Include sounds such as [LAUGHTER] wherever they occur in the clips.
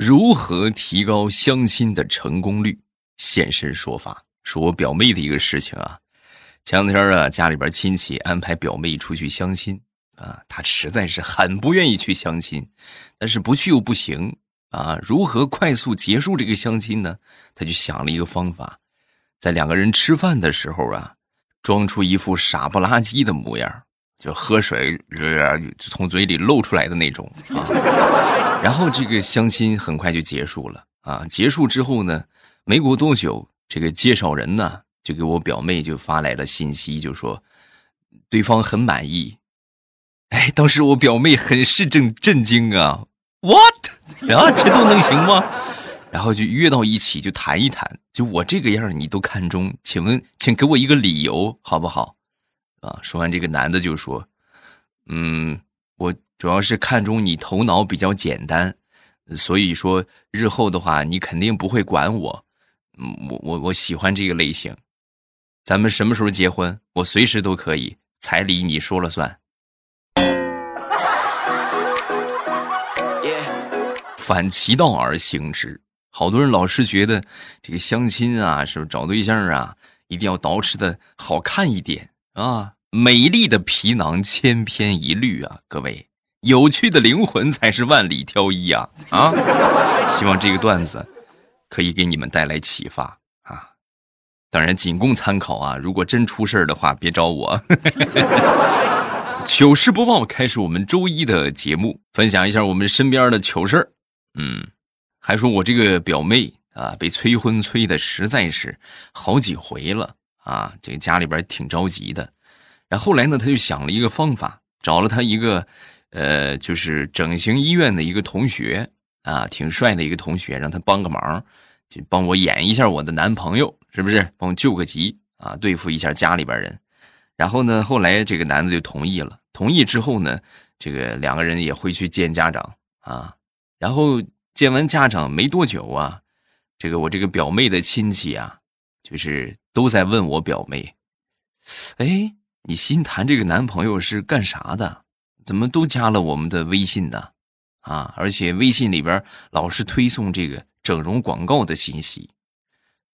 如何提高相亲的成功率？现身说法，说我表妹的一个事情啊。前两天啊，家里边亲戚安排表妹出去相亲啊，她实在是很不愿意去相亲，但是不去又不行啊。如何快速结束这个相亲呢？她就想了一个方法，在两个人吃饭的时候啊，装出一副傻不拉几的模样。就喝水，从嘴里漏出来的那种啊，然后这个相亲很快就结束了啊。结束之后呢，没过多久，这个介绍人呢就给我表妹就发来了信息，就说对方很满意。哎，当时我表妹很是震震惊啊，what 啊，这都能行吗？然后就约到一起就谈一谈，就我这个样你都看中，请问，请给我一个理由好不好？啊！说完这个男的就说：“嗯，我主要是看中你头脑比较简单，所以说日后的话你肯定不会管我。嗯，我我我喜欢这个类型。咱们什么时候结婚？我随时都可以，彩礼你说了算。”反其道而行之，好多人老是觉得这个相亲啊，是不是找对象啊，一定要捯饬的好看一点。啊，美丽的皮囊千篇一律啊！各位，有趣的灵魂才是万里挑一啊！啊，希望这个段子可以给你们带来启发啊！当然仅供参考啊！如果真出事的话，别找我。[LAUGHS] 糗事播报开始，我们周一的节目，分享一下我们身边的糗事嗯，还说我这个表妹啊，被催婚催的实在是好几回了。啊，这个家里边挺着急的，然后来呢，他就想了一个方法，找了他一个，呃，就是整形医院的一个同学啊，挺帅的一个同学，让他帮个忙，就帮我演一下我的男朋友，是不是？帮我救个急啊，对付一下家里边人。然后呢，后来这个男的就同意了。同意之后呢，这个两个人也会去见家长啊。然后见完家长没多久啊，这个我这个表妹的亲戚啊，就是。都在问我表妹，哎，你新谈这个男朋友是干啥的？怎么都加了我们的微信呢？啊，而且微信里边老是推送这个整容广告的信息。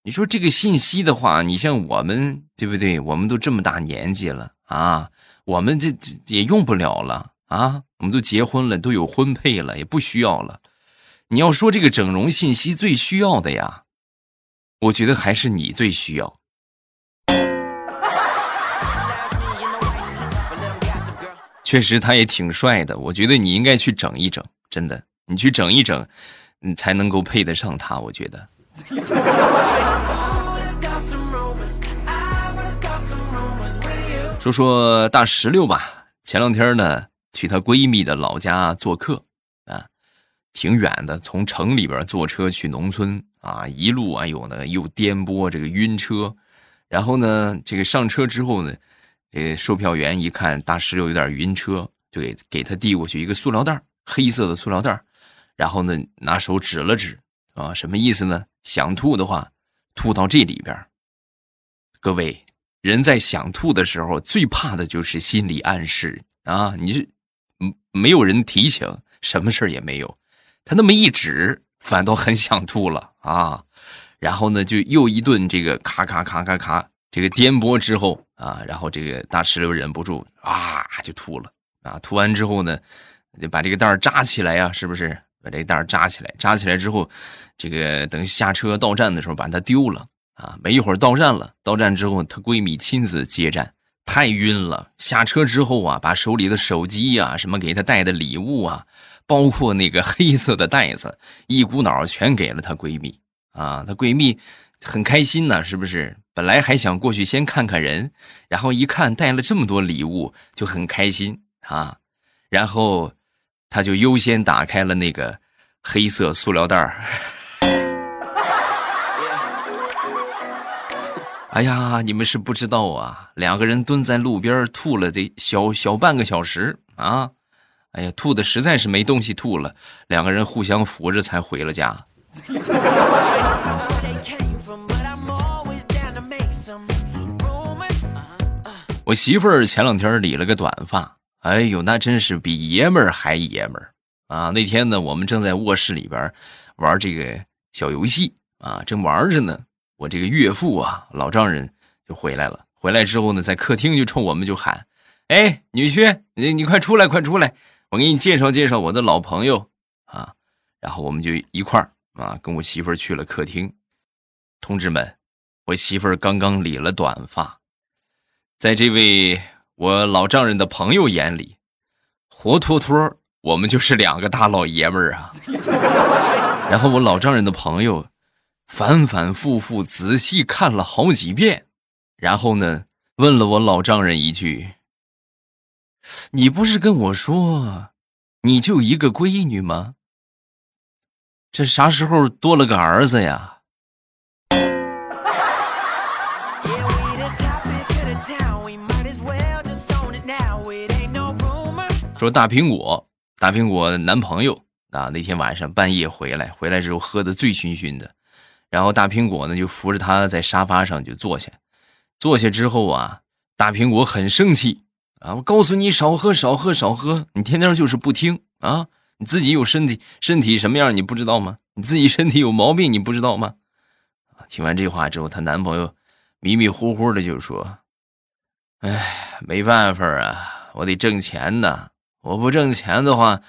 你说这个信息的话，你像我们对不对？我们都这么大年纪了啊，我们这也用不了了啊，我们都结婚了，都有婚配了，也不需要了。你要说这个整容信息最需要的呀，我觉得还是你最需要。确实，他也挺帅的。我觉得你应该去整一整，真的，你去整一整，你才能够配得上他。我觉得。说说大石榴吧，前两天呢，去她闺蜜的老家做客啊，挺远的，从城里边坐车去农村啊，一路哎呦呢又颠簸，这个晕车，然后呢，这个上车之后呢。这售票员一看大石榴有点晕车，就给给他递过去一个塑料袋，黑色的塑料袋，然后呢拿手指了指，啊，什么意思呢？想吐的话，吐到这里边。各位，人在想吐的时候，最怕的就是心理暗示啊！你是，嗯，没有人提醒，什么事也没有，他那么一指，反倒很想吐了啊！然后呢，就又一顿这个咔咔咔咔咔。这个颠簸之后啊，然后这个大石榴忍不住啊，就吐了啊。吐完之后呢，得把这个袋扎起来呀，是不是？把这个袋扎起来，扎起来之后，这个等下车到站的时候把它丢了啊。没一会儿到站了，到站之后她闺蜜亲自接站，太晕了。下车之后啊，把手里的手机呀，什么给她带的礼物啊，包括那个黑色的袋子，一股脑全给了她闺蜜啊。她闺蜜很开心呢，是不是？本来还想过去先看看人，然后一看带了这么多礼物，就很开心啊。然后他就优先打开了那个黑色塑料袋儿。[LAUGHS] 哎呀，你们是不知道啊，两个人蹲在路边吐了得小小半个小时啊。哎呀，吐的实在是没东西吐了，两个人互相扶着才回了家。[LAUGHS] 我媳妇儿前两天理了个短发，哎呦，那真是比爷们儿还爷们儿啊！那天呢，我们正在卧室里边玩这个小游戏啊，正玩着呢，我这个岳父啊，老丈人就回来了。回来之后呢，在客厅就冲我们就喊：“哎，女婿，你你快出来，快出来，我给你介绍介绍我的老朋友啊。”然后我们就一块儿啊，跟我媳妇儿去了客厅。同志们，我媳妇儿刚刚理了短发，在这位我老丈人的朋友眼里，活脱脱我们就是两个大老爷们儿啊。然后我老丈人的朋友反反复复仔细看了好几遍。然后呢？问了我老丈人一句：“你不是跟我说，你就一个闺女吗？这啥时候多了个儿子呀？”说大苹果，大苹果男朋友啊，那天晚上半夜回来，回来之后喝的醉醺醺的，然后大苹果呢就扶着他在沙发上就坐下。坐下之后啊，大苹果很生气啊！我告诉你，少喝，少喝，少喝！你天天就是不听啊！你自己有身体，身体什么样你不知道吗？你自己身体有毛病你不知道吗？啊！听完这话之后，她男朋友迷迷糊糊的就说：“哎，没办法啊，我得挣钱呐！我不挣钱的话，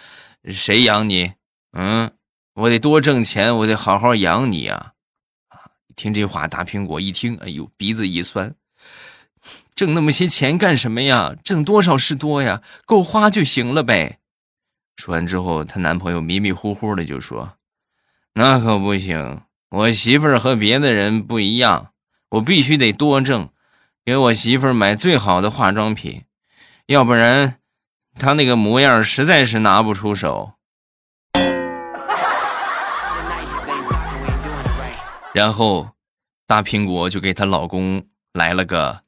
谁养你？嗯，我得多挣钱，我得好好养你啊！”听这话，大苹果一听，哎呦，鼻子一酸，挣那么些钱干什么呀？挣多少是多呀，够花就行了呗。说完之后，她男朋友迷迷糊糊的就说：“那可不行，我媳妇儿和别的人不一样，我必须得多挣，给我媳妇儿买最好的化妆品，要不然她那个模样实在是拿不出手。”然后，大苹果就给她老公来了个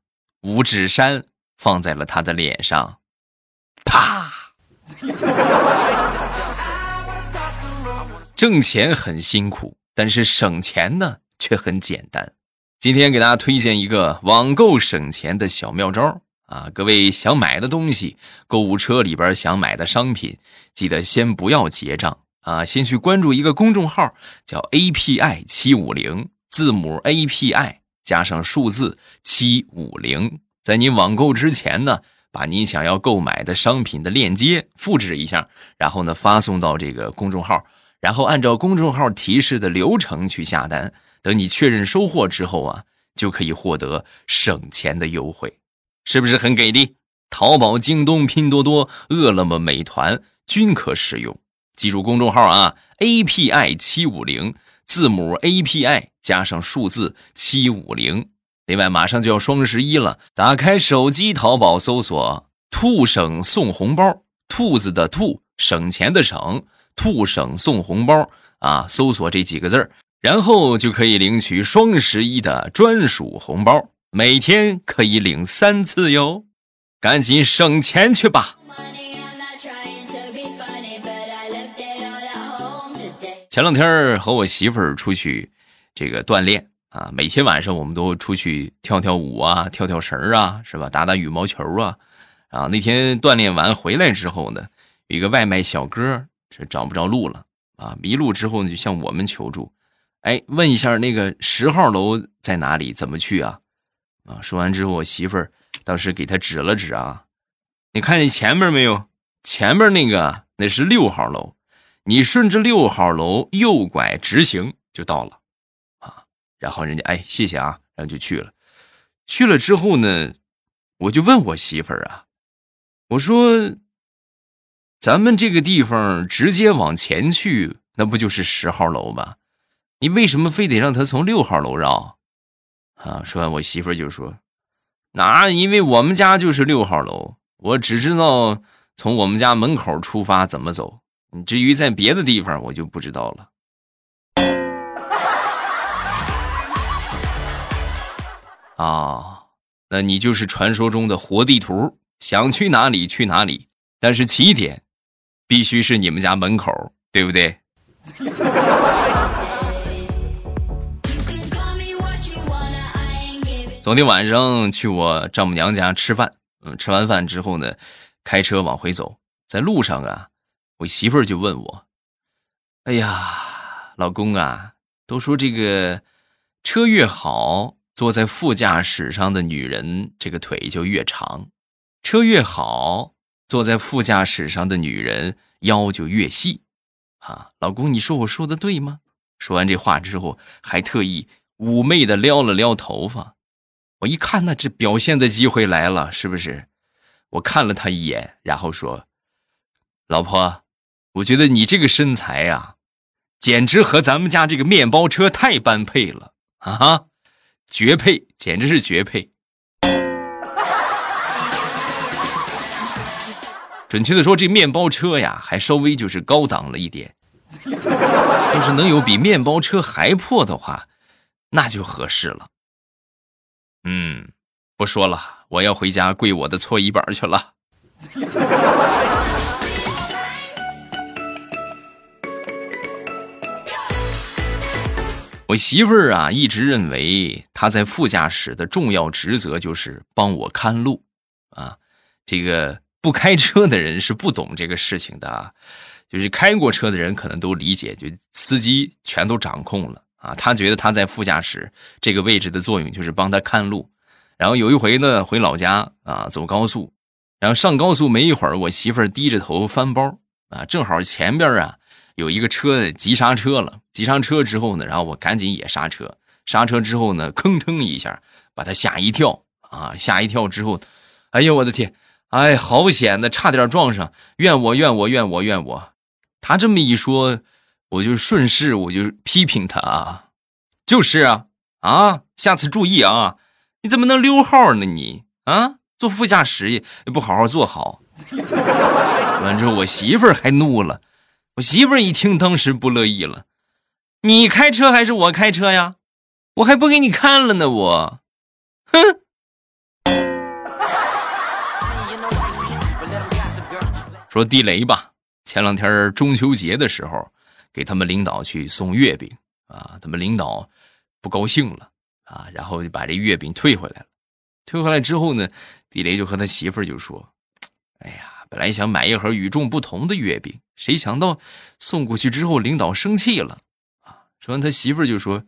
五指山，放在了他的脸上，啪！挣钱很辛苦，但是省钱呢却很简单。今天给大家推荐一个网购省钱的小妙招啊！各位想买的东西，购物车里边想买的商品，记得先不要结账。啊，先去关注一个公众号，叫 API 七五零，字母 API 加上数字七五零。在你网购之前呢，把你想要购买的商品的链接复制一下，然后呢发送到这个公众号，然后按照公众号提示的流程去下单。等你确认收货之后啊，就可以获得省钱的优惠，是不是很给力？淘宝、京东、拼多多、饿了么、美团均可使用。记住公众号啊，API 七五零，字母 API 加上数字七五零。另外，马上就要双十一了，打开手机淘宝搜索“兔省送红包”，兔子的兔，省钱的省，兔省送红包啊！搜索这几个字儿，然后就可以领取双十一的专属红包，每天可以领三次哟，赶紧省钱去吧！前两天和我媳妇儿出去这个锻炼啊，每天晚上我们都出去跳跳舞啊，跳跳绳啊，是吧？打打羽毛球啊。啊，那天锻炼完回来之后呢，有一个外卖小哥这找不着路了啊，迷路之后呢，就向我们求助。哎，问一下那个十号楼在哪里？怎么去啊？啊，说完之后，我媳妇儿当时给他指了指啊，你看见前面没有？前面那个那是六号楼。你顺着六号楼右拐直行就到了，啊，然后人家哎谢谢啊，然后就去了。去了之后呢，我就问我媳妇儿啊，我说，咱们这个地方直接往前去，那不就是十号楼吗？你为什么非得让他从六号楼绕？啊，说完我媳妇儿就说，那因为我们家就是六号楼，我只知道从我们家门口出发怎么走。你至于在别的地方，我就不知道了。[LAUGHS] 啊，那你就是传说中的活地图，想去哪里去哪里，但是起点必须是你们家门口，对不对？[LAUGHS] 昨天晚上去我丈母娘家吃饭，嗯，吃完饭之后呢，开车往回走，在路上啊。我媳妇儿就问我：“哎呀，老公啊，都说这个车越好，坐在副驾驶上的女人这个腿就越长；车越好，坐在副驾驶上的女人腰就越细。啊，老公，你说我说的对吗？说完这话之后，还特意妩媚的撩了撩头发。我一看，那这表现的机会来了，是不是？我看了他一眼，然后说：“老婆，我觉得你这个身材呀，简直和咱们家这个面包车太般配了啊！绝配，简直是绝配。准确的说，这面包车呀，还稍微就是高档了一点。”要是能有比面包车还破的话，那就合适了。嗯，不说了，我要回家跪我的搓衣板去了。[LAUGHS] 我媳妇儿啊，一直认为她在副驾驶的重要职责就是帮我看路啊。这个不开车的人是不懂这个事情的啊。就是开过车的人可能都理解，就司机全都掌控了啊。他觉得他在副驾驶这个位置的作用就是帮他看路。然后有一回呢，回老家啊，走高速，然后上高速没一会儿，我媳妇儿低着头翻包啊，正好前边啊有一个车急刹车了，急刹车之后呢，然后我赶紧也刹车，刹车之后呢，吭哧一下把他吓一跳啊，吓一跳之后，哎呦我的天，哎，好险的，差点撞上，怨我怨我怨我怨我。他这么一说，我就顺势我就批评他啊，就是啊啊，下次注意啊，你怎么能溜号呢你啊？坐副驾驶也不好好坐好。说完之后，我媳妇儿还怒了。我媳妇儿一听，当时不乐意了，你开车还是我开车呀？我还不给你看了呢，我，哼。说地雷吧。前两天中秋节的时候，给他们领导去送月饼啊，他们领导不高兴了啊，然后就把这月饼退回来了。退回来之后呢，地雷就和他媳妇儿就说：“哎呀，本来想买一盒与众不同的月饼，谁想到送过去之后，领导生气了啊。”说完，他媳妇儿就说：“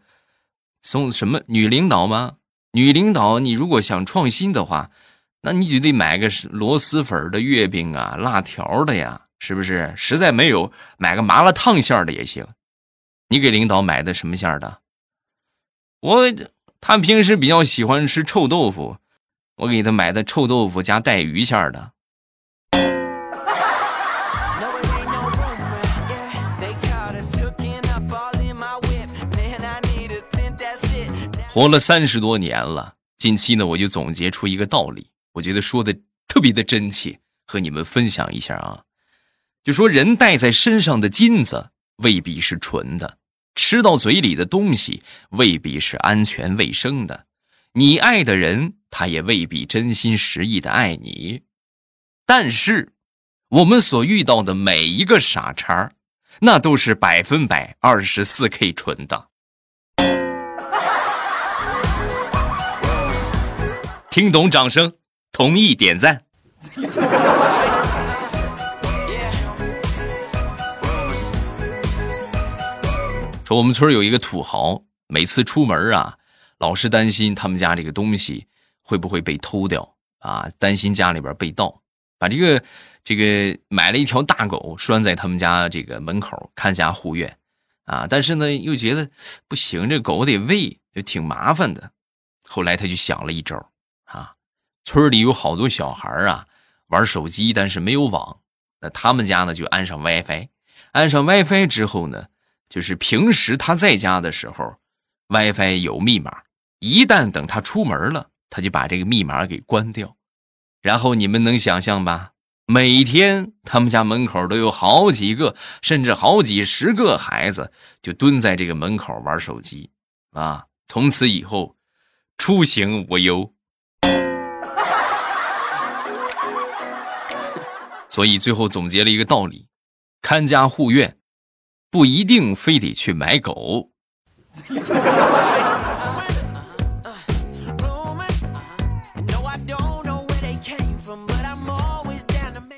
送什么女领导吗？女领导，你如果想创新的话，那你就得买个螺蛳粉的月饼啊，辣条的呀。”是不是实在没有买个麻辣烫馅的也行？你给领导买的什么馅的？我他平时比较喜欢吃臭豆腐，我给他买的臭豆腐加带鱼馅的。活了三十多年了，近期呢，我就总结出一个道理，我觉得说的特别的真切，和你们分享一下啊。就说人戴在身上的金子未必是纯的，吃到嘴里的东西未必是安全卫生的，你爱的人他也未必真心实意的爱你。但是，我们所遇到的每一个傻叉，那都是百分百二十四 K 纯的。听懂掌声，同意点赞。我们村有一个土豪，每次出门啊，老是担心他们家这个东西会不会被偷掉啊，担心家里边被盗，把这个这个买了一条大狗拴在他们家这个门口看家护院啊，但是呢又觉得不行，这狗得喂，就挺麻烦的。后来他就想了一招啊，村里有好多小孩啊玩手机，但是没有网，那他们家呢就安上 WiFi，安上 WiFi 之后呢。就是平时他在家的时候，WiFi 有密码，一旦等他出门了，他就把这个密码给关掉。然后你们能想象吧？每天他们家门口都有好几个，甚至好几十个孩子就蹲在这个门口玩手机啊！从此以后，出行无忧。[LAUGHS] 所以最后总结了一个道理：看家护院。不一定非得去买狗。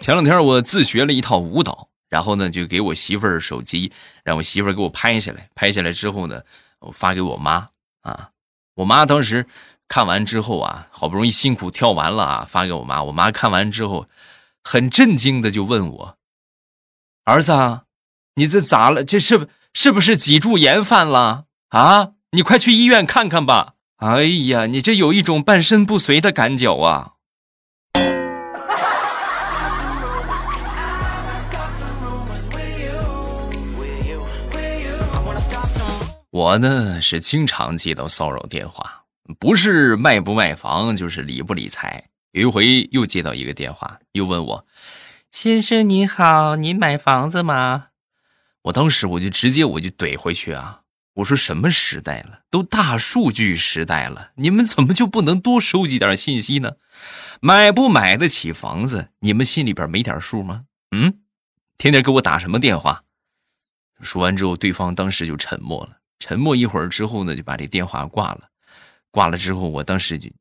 前两天我自学了一套舞蹈，然后呢就给我媳妇儿手机，让我媳妇儿给我拍下来，拍下来之后呢，我发给我妈啊。我妈当时看完之后啊，好不容易辛苦跳完了啊，发给我妈。我妈看完之后，很震惊的就问我：“儿子，啊你这咋了？这是不是不是脊柱炎犯了啊？你快去医院看看吧。”哎呀，你这有一种半身不遂的感觉啊！我呢是经常接到骚扰电话，不是卖不卖房，就是理不理财。有一回又接到一个电话，又问我：“先生您好，您买房子吗？”我当时我就直接我就怼回去啊。我说什么时代了，都大数据时代了，你们怎么就不能多收集点信息呢？买不买得起房子，你们心里边没点数吗？嗯，天天给我打什么电话？说完之后，对方当时就沉默了。沉默一会儿之后呢，就把这电话挂了。挂了之后，我当时就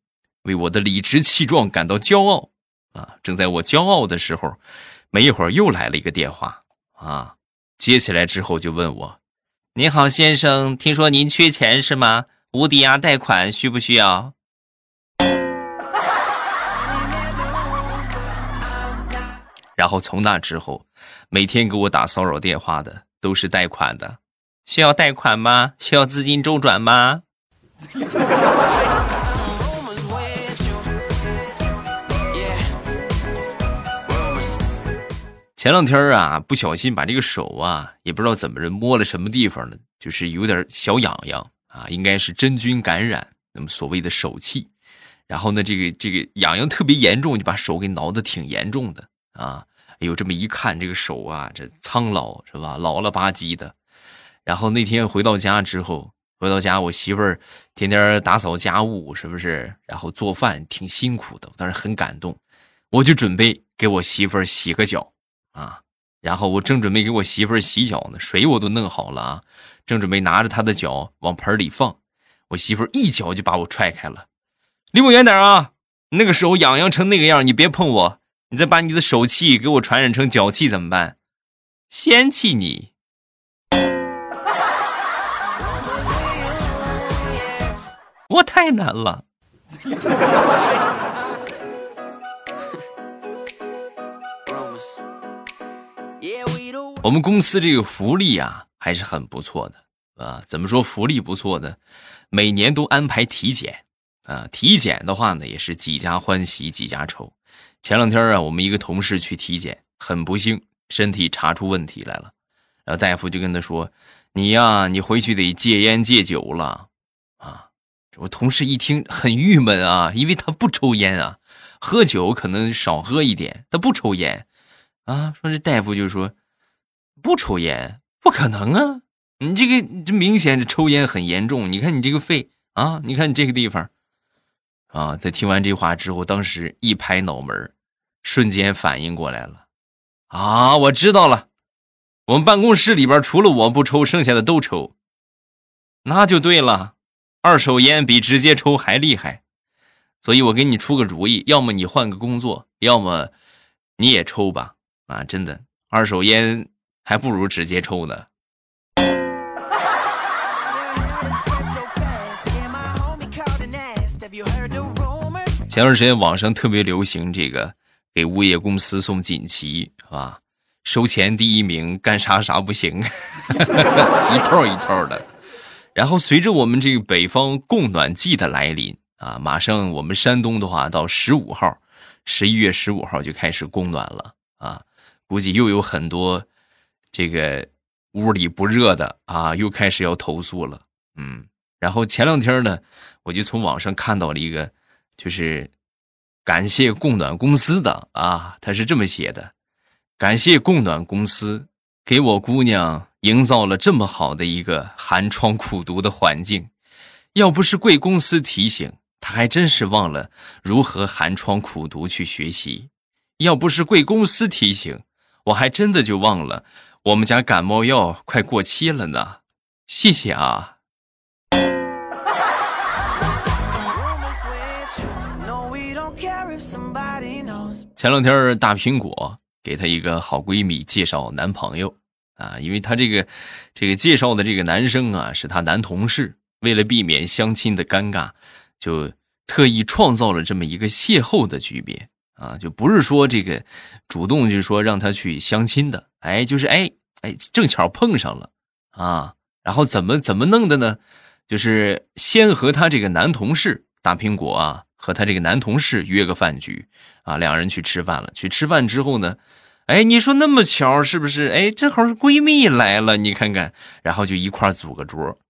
为我的理直气壮感到骄傲啊！正在我骄傲的时候，没一会儿又来了一个电话啊！接起来之后就问我。您好，先生，听说您缺钱是吗？无抵押贷款需不需要？[LAUGHS] 然后从那之后，每天给我打骚扰电话的都是贷款的，需要贷款吗？需要资金周转吗？[LAUGHS] 前两天啊，不小心把这个手啊，也不知道怎么着摸了什么地方了，就是有点小痒痒啊，应该是真菌感染，那么所谓的手气。然后呢，这个这个痒痒特别严重，就把手给挠得挺严重的啊。哎呦，这么一看，这个手啊，这苍老是吧，老了吧唧的。然后那天回到家之后，回到家，我媳妇儿天天打扫家务，是不是？然后做饭挺辛苦的，当时很感动，我就准备给我媳妇儿洗个脚。啊，然后我正准备给我媳妇儿洗脚呢，水我都弄好了啊，正准备拿着她的脚往盆里放，我媳妇儿一脚就把我踹开了，离我远点啊！那个手痒痒成那个样，你别碰我，你再把你的手气给我传染成脚气怎么办？嫌弃你，我太难了。我们公司这个福利啊还是很不错的啊，怎么说福利不错呢？每年都安排体检啊，体检的话呢也是几家欢喜几家愁。前两天啊，我们一个同事去体检，很不幸身体查出问题来了，然后大夫就跟他说：“你呀，你回去得戒烟戒酒了啊。”我同事一听很郁闷啊，因为他不抽烟啊，喝酒可能少喝一点，他不抽烟啊。说这大夫就说。不抽烟不可能啊！你这个这明显这抽烟很严重。你看你这个肺啊，你看你这个地方啊。在听完这话之后，当时一拍脑门，瞬间反应过来了啊！我知道了，我们办公室里边除了我不抽，剩下的都抽，那就对了。二手烟比直接抽还厉害，所以我给你出个主意：要么你换个工作，要么你也抽吧。啊，真的，二手烟。还不如直接抽呢。前段时间网上特别流行这个给物业公司送锦旗，是吧？收钱第一名，干啥啥不行，[LAUGHS] 一套一套的。然后随着我们这个北方供暖季的来临啊，马上我们山东的话到十五号，十一月十五号就开始供暖了啊，估计又有很多。这个屋里不热的啊，又开始要投诉了。嗯，然后前两天呢，我就从网上看到了一个，就是感谢供暖公司的啊，他是这么写的：感谢供暖公司给我姑娘营造了这么好的一个寒窗苦读的环境，要不是贵公司提醒，她还真是忘了如何寒窗苦读去学习；要不是贵公司提醒，我还真的就忘了。我们家感冒药快过期了呢，谢谢啊。前两天大苹果给她一个好闺蜜介绍男朋友啊，因为她这个这个介绍的这个男生啊是她男同事，为了避免相亲的尴尬，就特意创造了这么一个邂逅的局面啊，就不是说这个主动就说让他去相亲的，哎，就是哎哎正巧碰上了啊，然后怎么怎么弄的呢？就是先和她这个男同事大苹果啊。和他这个男同事约个饭局啊，两人去吃饭了。去吃饭之后呢，哎，你说那么巧是不是？哎，正好是闺蜜来了，你看看，然后就一块组个桌。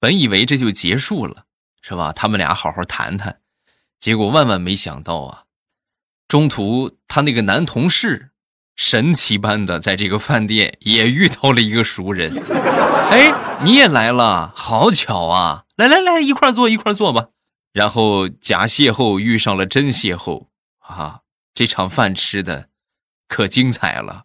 本以为这就结束了，是吧？他们俩好好谈谈。结果万万没想到啊，中途他那个男同事神奇般的在这个饭店也遇到了一个熟人。[LAUGHS] 哎，你也来了，好巧啊！来来来，一块坐，一块坐吧。然后假邂逅遇上了真邂逅啊！这场饭吃的可精彩了。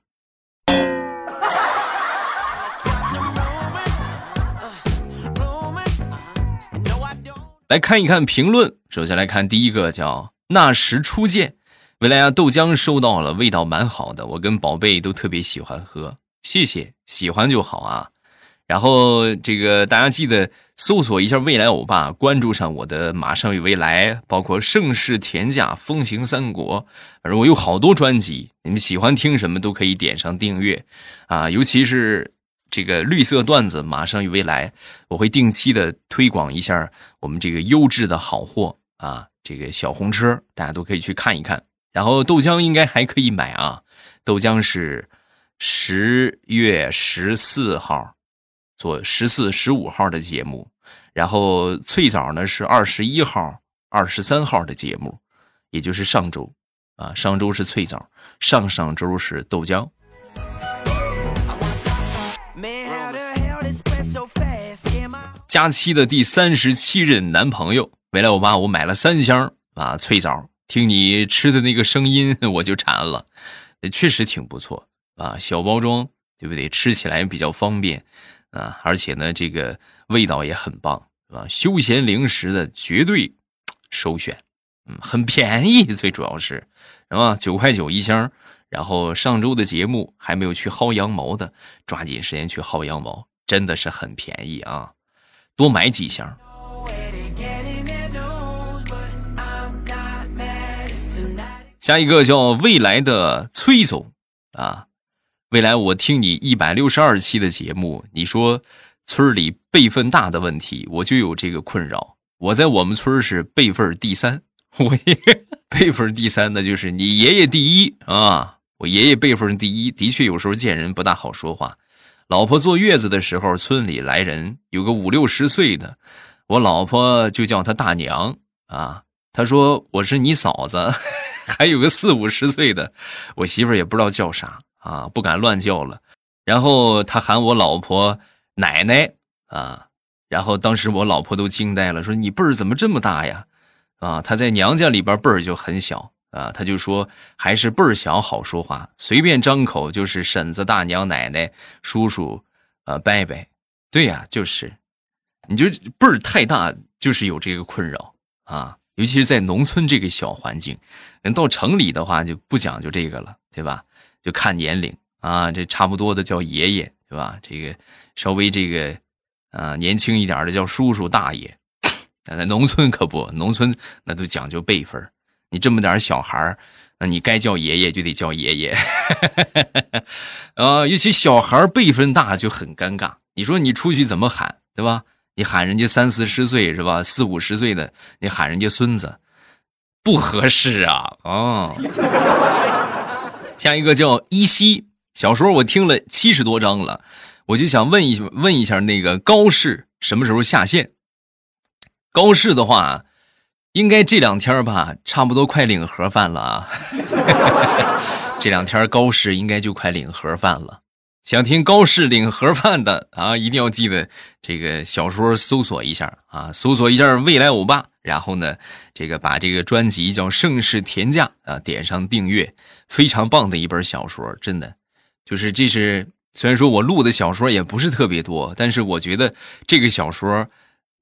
来看一看评论，首先来看第一个叫那时初见，未来啊豆浆收到了，味道蛮好的，我跟宝贝都特别喜欢喝，谢谢，喜欢就好啊。然后这个大家记得搜索一下未来欧巴，关注上我的马上与未来，包括盛世田价、风行三国，反正我有好多专辑，你们喜欢听什么都可以点上订阅啊。尤其是这个绿色段子，马上与未来，我会定期的推广一下我们这个优质的好货啊，这个小红车大家都可以去看一看。然后豆浆应该还可以买啊，豆浆是十月十四号。做十四、十五号的节目，然后脆枣呢是二十一号、二十三号的节目，也就是上周啊，上周是脆枣，上上周是豆浆。假期的第三十七任男朋友，未来我爸我买了三箱啊脆枣，听你吃的那个声音 [LAUGHS] 我就馋了，确实挺不错啊，小包装对不对？吃起来比较方便。啊，而且呢，这个味道也很棒，是吧？休闲零食的绝对首选，嗯，很便宜，最主要是，是吧？九块九一箱。然后上周的节目还没有去薅羊毛的，抓紧时间去薅羊毛，真的是很便宜啊！多买几箱。下一个叫未来的崔总啊。未来，我听你一百六十二期的节目，你说村里辈分大的问题，我就有这个困扰。我在我们村是辈分第三，[LAUGHS] 我辈分第三，那就是你爷爷第一啊。我爷爷辈分第一，的确有时候见人不大好说话。老婆坐月子的时候，村里来人，有个五六十岁的，我老婆就叫他大娘啊。他说我是你嫂子，还有个四五十岁的，我媳妇也不知道叫啥。啊，不敢乱叫了，然后他喊我老婆奶奶啊，然后当时我老婆都惊呆了，说你辈儿怎么这么大呀？啊，他在娘家里边辈儿就很小啊，他就说还是辈儿小好说话，随便张口就是婶子、大娘、奶奶、叔叔，呃，伯伯，对呀，就是，你就辈儿太大，就是有这个困扰啊，尤其是在农村这个小环境，人到城里的话就不讲究这个了，对吧？就看年龄啊，这差不多的叫爷爷，对吧？这个稍微这个啊年轻一点的叫叔叔大爷。[COUGHS] 但在农村可不，农村那都讲究辈分你这么点小孩那你该叫爷爷就得叫爷爷。啊，[LAUGHS] 尤其小孩辈分大就很尴尬。你说你出去怎么喊，对吧？你喊人家三四十岁是吧？四五十岁的，你喊人家孙子，不合适啊啊！下一个叫依稀，小说我听了七十多章了，我就想问一问一下那个高适什么时候下线？高适的话，应该这两天吧，差不多快领盒饭了啊。[LAUGHS] 这两天高适应该就快领盒饭了。想听高适领盒饭的啊，一定要记得这个小说搜索一下啊，搜索一下未来欧巴，然后呢，这个把这个专辑叫《盛世田价》啊，点上订阅，非常棒的一本小说，真的，就是这是虽然说我录的小说也不是特别多，但是我觉得这个小说，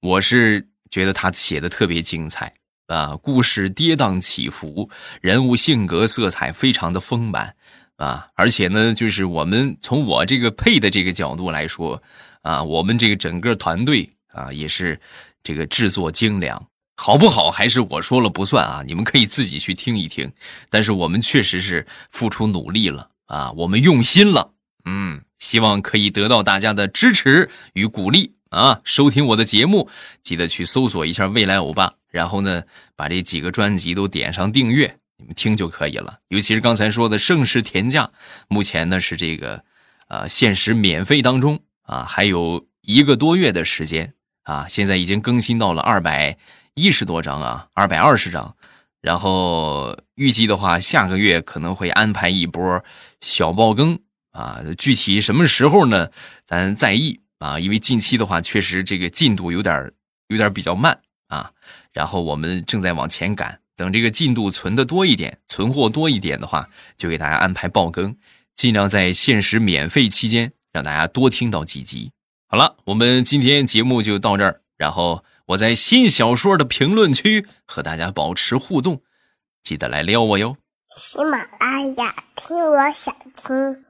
我是觉得他写的特别精彩啊，故事跌宕起伏，人物性格色彩非常的丰满。啊，而且呢，就是我们从我这个配的这个角度来说，啊，我们这个整个团队啊，也是这个制作精良，好不好还是我说了不算啊，你们可以自己去听一听。但是我们确实是付出努力了啊，我们用心了，嗯，希望可以得到大家的支持与鼓励啊。收听我的节目，记得去搜索一下未来欧巴，然后呢，把这几个专辑都点上订阅。你们听就可以了，尤其是刚才说的盛世田价，目前呢是这个，呃，限时免费当中啊，还有一个多月的时间啊，现在已经更新到了二百一十多张啊，二百二十张，然后预计的话，下个月可能会安排一波小爆更啊，具体什么时候呢？咱在意啊，因为近期的话，确实这个进度有点有点比较慢啊，然后我们正在往前赶。等这个进度存的多一点，存货多一点的话，就给大家安排爆更，尽量在限时免费期间让大家多听到几集。好了，我们今天节目就到这儿，然后我在新小说的评论区和大家保持互动，记得来撩我哟。喜马拉雅听，我想听。